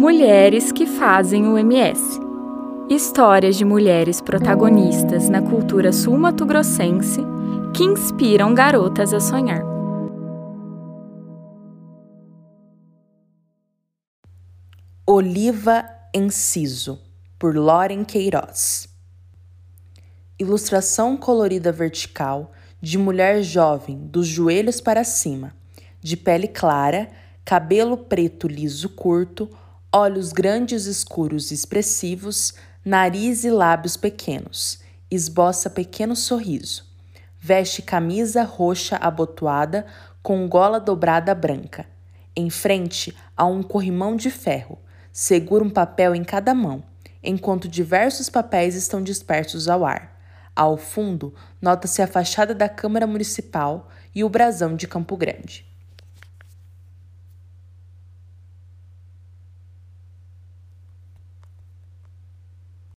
Mulheres que fazem o MS. Histórias de mulheres protagonistas na cultura sul-mato-grossense que inspiram garotas a sonhar. Oliva Enciso, por Loren Queiroz. Ilustração colorida vertical de mulher jovem, dos joelhos para cima, de pele clara, cabelo preto liso curto, olhos grandes, escuros e expressivos, nariz e lábios pequenos, esboça pequeno sorriso. Veste camisa roxa abotoada com gola dobrada branca. Em frente há um corrimão de ferro. Segura um papel em cada mão, enquanto diversos papéis estão dispersos ao ar. Ao fundo, nota-se a fachada da Câmara Municipal e o brasão de Campo Grande.